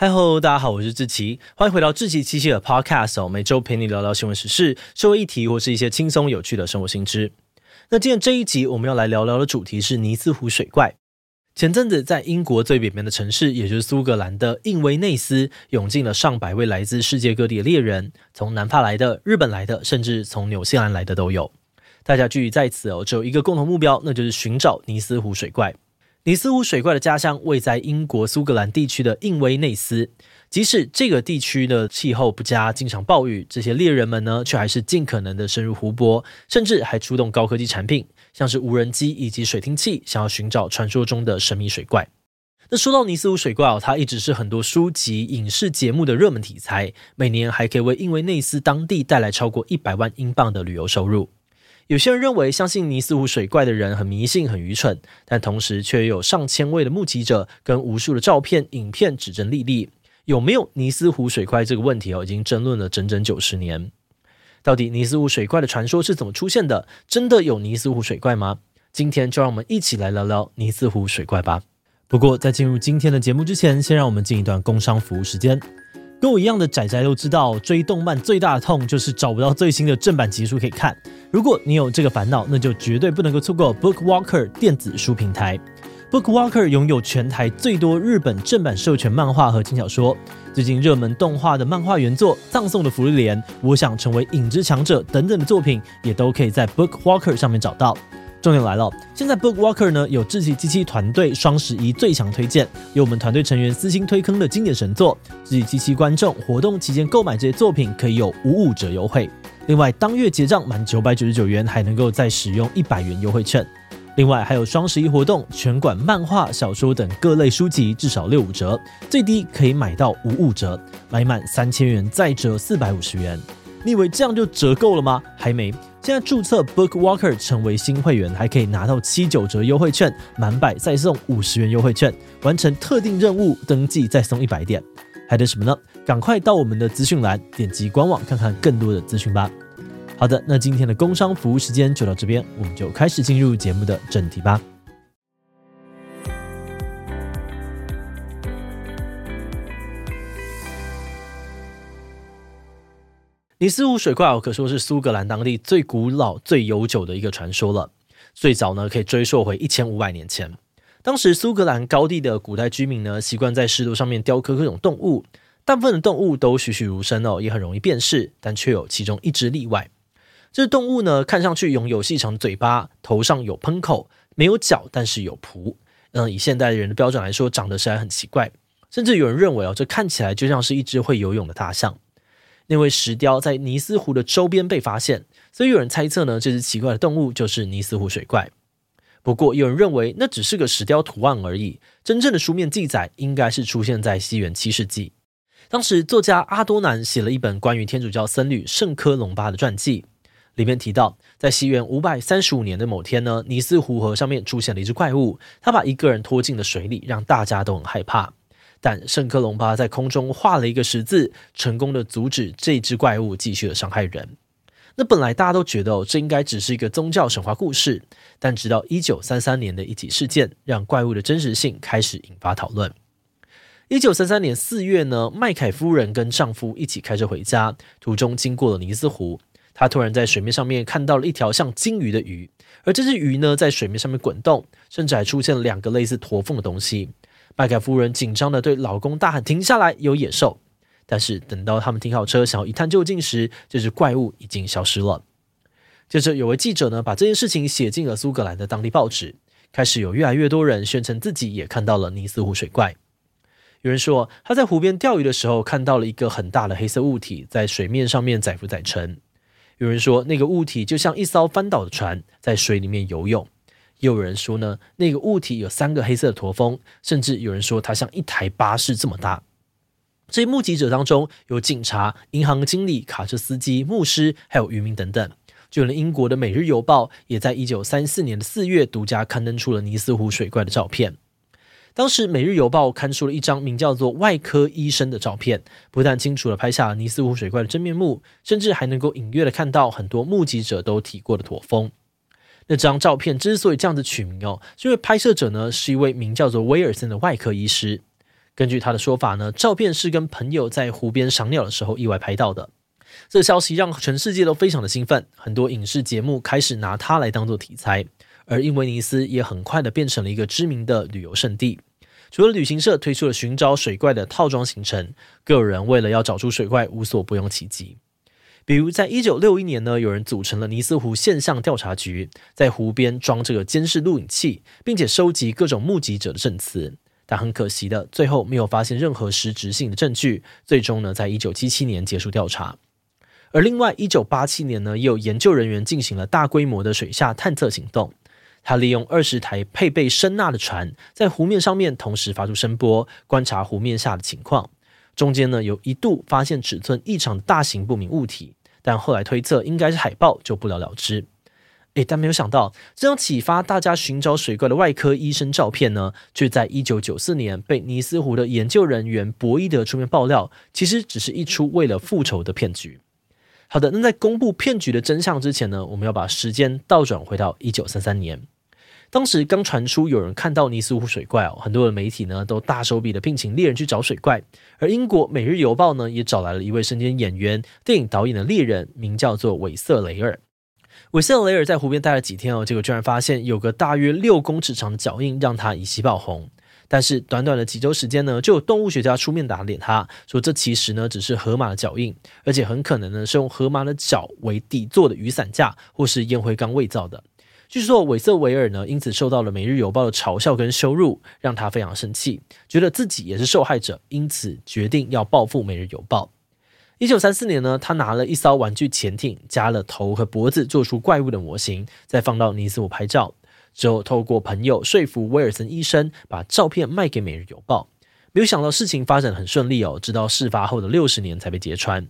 嗨吼，大家好，我是志奇，欢迎回到志奇七七的 Podcast 哦，每周陪你聊聊新闻时事、社会议题或是一些轻松有趣的生活新知。那今天这一集我们要来聊聊的主题是尼斯湖水怪。前阵子在英国最北边的城市，也就是苏格兰的印威内斯，涌进了上百位来自世界各地的猎人，从南法来的、日本来的，甚至从纽西兰来的都有。大家聚集在此哦，只有一个共同目标，那就是寻找尼斯湖水怪。尼斯湖水怪的家乡位在英国苏格兰地区的印威内斯。即使这个地区的气候不佳，经常暴雨，这些猎人们呢，却还是尽可能的深入湖泊，甚至还出动高科技产品，像是无人机以及水听器，想要寻找传说中的神秘水怪。那说到尼斯湖水怪哦，它一直是很多书籍、影视节目的热门题材，每年还可以为印威内斯当地带来超过一百万英镑的旅游收入。有些人认为，相信尼斯湖水怪的人很迷信、很愚蠢，但同时却有上千位的目击者跟无数的照片、影片指证莉莉。有没有尼斯湖水怪这个问题哦，已经争论了整整九十年。到底尼斯湖水怪的传说是怎么出现的？真的有尼斯湖水怪吗？今天就让我们一起来聊聊尼斯湖水怪吧。不过，在进入今天的节目之前，先让我们进一段工商服务时间。跟我一样的仔仔都知道，追动漫最大的痛就是找不到最新的正版集数可以看。如果你有这个烦恼，那就绝对不能够错过 BookWalker 电子书平台。BookWalker 拥有全台最多日本正版授权漫画和轻小说，最近热门动画的漫画原作、葬送的芙莉莲、我想成为影之强者等等的作品，也都可以在 BookWalker 上面找到。重点来了，现在 BookWalker 呢有志祺七七团队双十一最强推荐，有我们团队成员私心推坑的经典神作，志祺七七观众活动期间购买这些作品可以有五五折优惠。另外当月结账满九百九十九元还能够再使用一百元优惠券。另外还有双十一活动，全馆漫画、小说等各类书籍至少六五折，最低可以买到五五折，买满三千元再折四百五十元。你以为这样就折够了吗？还没。现在注册 BookWalker 成为新会员，还可以拿到七九折优惠券，满百再送五十元优惠券，完成特定任务登记再送一百点，还等什么呢？赶快到我们的资讯栏点击官网看看更多的资讯吧。好的，那今天的工商服务时间就到这边，我们就开始进入节目的正题吧。尼斯湖水怪可说是苏格兰当地最古老、最悠久的一个传说了。最早呢，可以追溯回一千五百年前。当时苏格兰高地的古代居民呢，习惯在石头上面雕刻各种动物。大部分的动物都栩栩如生哦，也很容易辨识。但却有其中一只例外。这动物呢，看上去拥有细长嘴巴，头上有喷口，没有脚，但是有蹼。嗯，以现代人的标准来说，长得实在很奇怪。甚至有人认为哦，这看起来就像是一只会游泳的大象。那位石雕在尼斯湖的周边被发现，所以有人猜测呢，这只奇怪的动物就是尼斯湖水怪。不过，有人认为那只是个石雕图案而已，真正的书面记载应该是出现在西元七世纪。当时作家阿多南写了一本关于天主教僧侣圣科隆巴的传记，里面提到，在西元五百三十五年的某天呢，尼斯湖河上面出现了一只怪物，他把一个人拖进了水里，让大家都很害怕。但圣克隆巴在空中画了一个十字，成功的阻止这只怪物继续的伤害人。那本来大家都觉得哦，这应该只是一个宗教神话故事，但直到一九三三年的一起事件，让怪物的真实性开始引发讨论。一九三三年四月呢，麦凯夫人跟丈夫一起开车回家，途中经过了尼斯湖，她突然在水面上面看到了一条像鲸鱼的鱼，而这只鱼呢，在水面上面滚动，甚至还出现了两个类似驼峰的东西。麦凯夫人紧张地对老公大喊：“停下来，有野兽！”但是等到他们停好车，想要一探究竟时，这只怪物已经消失了。接着，有位记者呢，把这件事情写进了苏格兰的当地报纸，开始有越来越多人宣称自己也看到了尼斯湖水怪。有人说他在湖边钓鱼的时候看到了一个很大的黑色物体在水面上面载浮载沉。有人说那个物体就像一艘翻倒的船在水里面游泳。又有人说呢，那个物体有三个黑色的驼峰，甚至有人说它像一台巴士这么大。这些目击者当中有警察、银行经理、卡车司机、牧师，还有渔民等等。就连英国的《每日邮报》也在一九三四年的四月独家刊登出了尼斯湖水怪的照片。当时，《每日邮报》刊出了一张名叫做“外科医生”的照片，不但清楚地拍下了尼斯湖水怪的真面目，甚至还能够隐约地看到很多目击者都提过的驼峰。那张照片之所以这样子取名哦，是因为拍摄者呢是一位名叫做威尔森的外科医师。根据他的说法呢，照片是跟朋友在湖边赏鸟的时候意外拍到的。这消息让全世界都非常的兴奋，很多影视节目开始拿它来当做题材，而因为尼斯也很快的变成了一个知名的旅游胜地。除了旅行社推出了寻找水怪的套装行程，个人为了要找出水怪无所不用其极。比如在一九六一年呢，有人组成了尼斯湖现象调查局，在湖边装这个监视录影器，并且收集各种目击者的证词。但很可惜的，最后没有发现任何实质性的证据。最终呢，在一九七七年结束调查。而另外，一九八七年呢，也有研究人员进行了大规模的水下探测行动。他利用二十台配备声纳的船，在湖面上面同时发出声波，观察湖面下的情况。中间呢，有一度发现尺寸异常的大型不明物体，但后来推测应该是海豹，就不了了之。诶，但没有想到，这张启发大家寻找水怪的外科医生照片呢，却在一九九四年被尼斯湖的研究人员博伊德出面爆料，其实只是一出为了复仇的骗局。好的，那在公布骗局的真相之前呢，我们要把时间倒转回到一九三三年，当时刚传出有人看到尼斯湖水怪哦，很多的媒体呢都大手笔的聘请猎人去找水怪，而英国《每日邮报》呢也找来了一位身兼演员、电影导演的猎人，名叫做韦瑟雷尔。韦瑟雷尔在湖边待了几天哦，结果居然发现有个大约六公尺长的脚印，让他一夕爆红。但是短短的几周时间呢，就有动物学家出面打脸他，说这其实呢只是河马的脚印，而且很可能呢是用河马的脚为底座的雨伞架或是烟灰缸伪造的。据说韦瑟维尔呢因此受到了《每日邮报》的嘲笑跟羞辱，让他非常生气，觉得自己也是受害者，因此决定要报复《每日邮报》。一九三四年呢，他拿了一艘玩具潜艇，加了头和脖子，做出怪物的模型，再放到尼斯湖拍照。之后，透过朋友说服威尔森医生把照片卖给《每日邮报》，没有想到事情发展很顺利哦，直到事发后的六十年才被揭穿。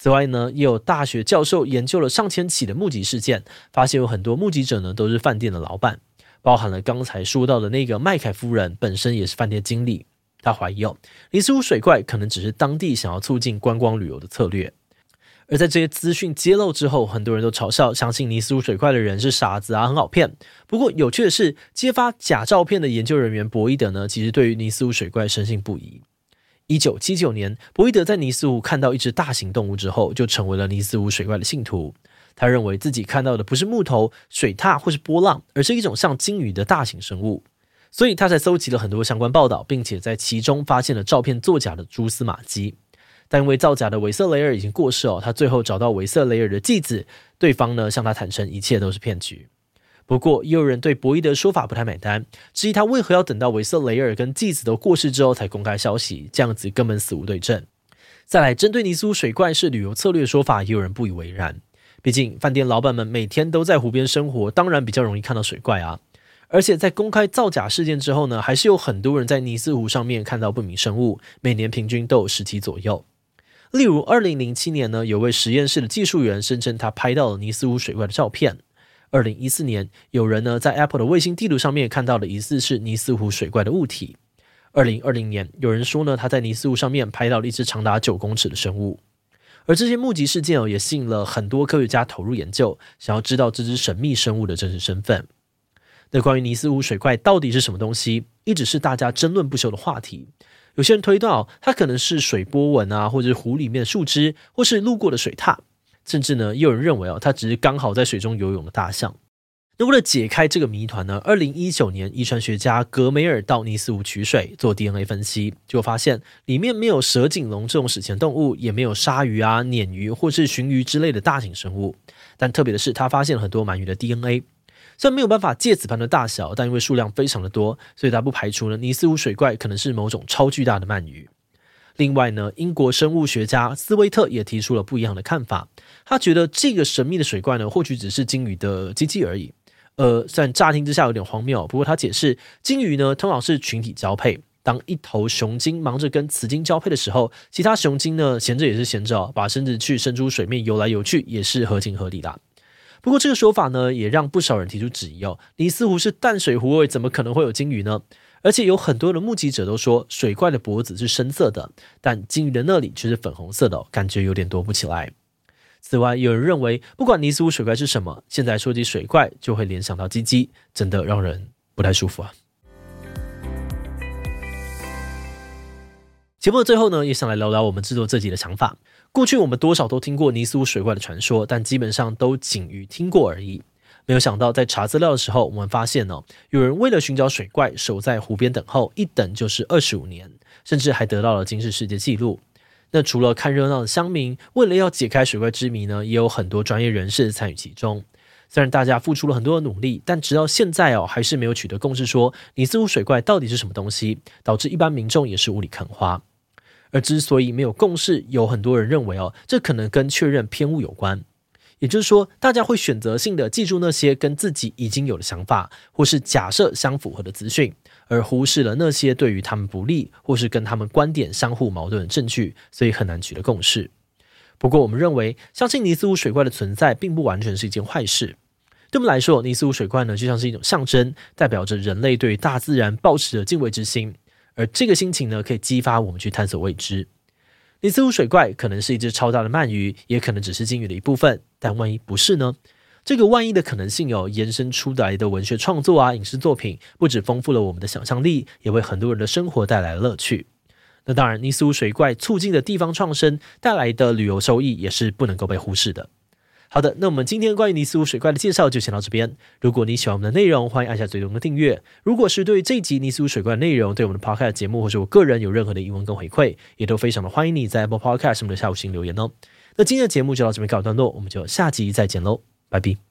此外呢，也有大学教授研究了上千起的目击事件，发现有很多目击者呢都是饭店的老板，包含了刚才说到的那个麦凯夫人本身也是饭店经理。他怀疑哦，尼斯湖水怪可能只是当地想要促进观光旅游的策略。而在这些资讯揭露之后，很多人都嘲笑相信尼斯湖水怪的人是傻子啊，很好骗。不过有趣的是，揭发假照片的研究人员博伊德呢，其实对于尼斯湖水怪深信不疑。一九七九年，博伊德在尼斯湖看到一只大型动物之后，就成为了尼斯湖水怪的信徒。他认为自己看到的不是木头、水獭或是波浪，而是一种像鲸鱼的大型生物，所以他才搜集了很多相关报道，并且在其中发现了照片作假的蛛丝马迹。但因为造假的韦瑟雷尔已经过世哦，他最后找到韦瑟雷尔的继子，对方呢向他坦承一切都是骗局。不过也有人对博伊德说法不太买单，质疑他为何要等到韦瑟雷尔跟继子都过世之后才公开消息，这样子根本死无对证。再来，针对尼斯湖水怪是旅游策略的说法，也有人不以为然。毕竟饭店老板们每天都在湖边生活，当然比较容易看到水怪啊。而且在公开造假事件之后呢，还是有很多人在尼斯湖上面看到不明生物，每年平均都有十起左右。例如，二零零七年呢，有位实验室的技术员声称他拍到了尼斯湖水怪的照片。二零一四年，有人呢在 Apple 的卫星地图上面看到了疑似是尼斯湖水怪的物体。二零二零年，有人说呢他在尼斯湖上面拍到了一只长达九公尺的生物。而这些目击事件哦，也吸引了很多科学家投入研究，想要知道这只神秘生物的真实身份。那关于尼斯湖水怪到底是什么东西，一直是大家争论不休的话题。有些人推断哦，它可能是水波纹啊，或者是湖里面的树枝，或是路过的水獭，甚至呢，也有人认为哦，它只是刚好在水中游泳的大象。那为了解开这个谜团呢，二零一九年，遗传学家格梅尔到尼斯湖取水做 DNA 分析，就发现里面没有蛇颈龙这种史前动物，也没有鲨鱼啊、鲶鱼或是鲟鱼之类的大型生物。但特别的是，他发现了很多鳗鱼的 DNA。虽然没有办法借此判断大小，但因为数量非常的多，所以他不排除呢尼斯湖水怪可能是某种超巨大的鳗鱼。另外呢，英国生物学家斯威特也提出了不一样的看法，他觉得这个神秘的水怪呢，或许只是鲸鱼的机器而已。呃，虽然乍听之下有点荒谬，不过他解释，鲸鱼呢通常是群体交配，当一头雄鲸忙着跟雌鲸交配的时候，其他雄鲸呢闲着也是闲着，把身子去伸出水面游来游去，也是合情合理的。不过这个说法呢，也让不少人提出质疑哦。尼斯湖是淡水湖，怎么可能会有鲸鱼呢？而且有很多的目击者都说，水怪的脖子是深色的，但鲸鱼的那里却是粉红色的，感觉有点躲不起来。此外，有人认为，不管尼斯湖水怪是什么，现在说起水怪就会联想到鸡鸡，真的让人不太舒服啊。节目的最后呢，也想来聊聊我们制作这集的想法。过去我们多少都听过尼斯湖水怪的传说，但基本上都仅于听过而已。没有想到，在查资料的时候，我们发现呢，有人为了寻找水怪，守在湖边等候，一等就是二十五年，甚至还得到了金氏世界纪录。那除了看热闹的乡民，为了要解开水怪之谜呢，也有很多专业人士参与其中。虽然大家付出了很多的努力，但直到现在哦，还是没有取得共识，说尼斯湖水怪到底是什么东西，导致一般民众也是雾里看花。而之所以没有共识，有很多人认为哦，这可能跟确认偏误有关。也就是说，大家会选择性的记住那些跟自己已经有的想法，或是假设相符合的资讯，而忽视了那些对于他们不利，或是跟他们观点相互矛盾的证据，所以很难取得共识。不过，我们认为，相信尼斯湖水怪的存在，并不完全是一件坏事。对我们来说，尼斯湖水怪呢，就像是一种象征，代表着人类对大自然抱持的敬畏之心，而这个心情呢，可以激发我们去探索未知。尼斯湖水怪可能是一只超大的鳗鱼，也可能只是鲸鱼的一部分。但万一不是呢？这个万一的可能性有延伸出来的文学创作啊、影视作品，不止丰富了我们的想象力，也为很多人的生活带来了乐趣。那当然，尼斯湖水怪促进的地方创生带来的旅游收益也是不能够被忽视的。好的，那我们今天关于尼斯湖水怪的介绍就先到这边。如果你喜欢我们的内容，欢迎按下最终的订阅。如果是对这集尼斯湖水怪的内容，对我们的 Podcast 节目或者我个人有任何的疑问跟回馈，也都非常的欢迎你在 Apple Podcast 上面的下午星留言哦。那今天的节目就到这边告一段落，我们就下集再见喽，拜拜。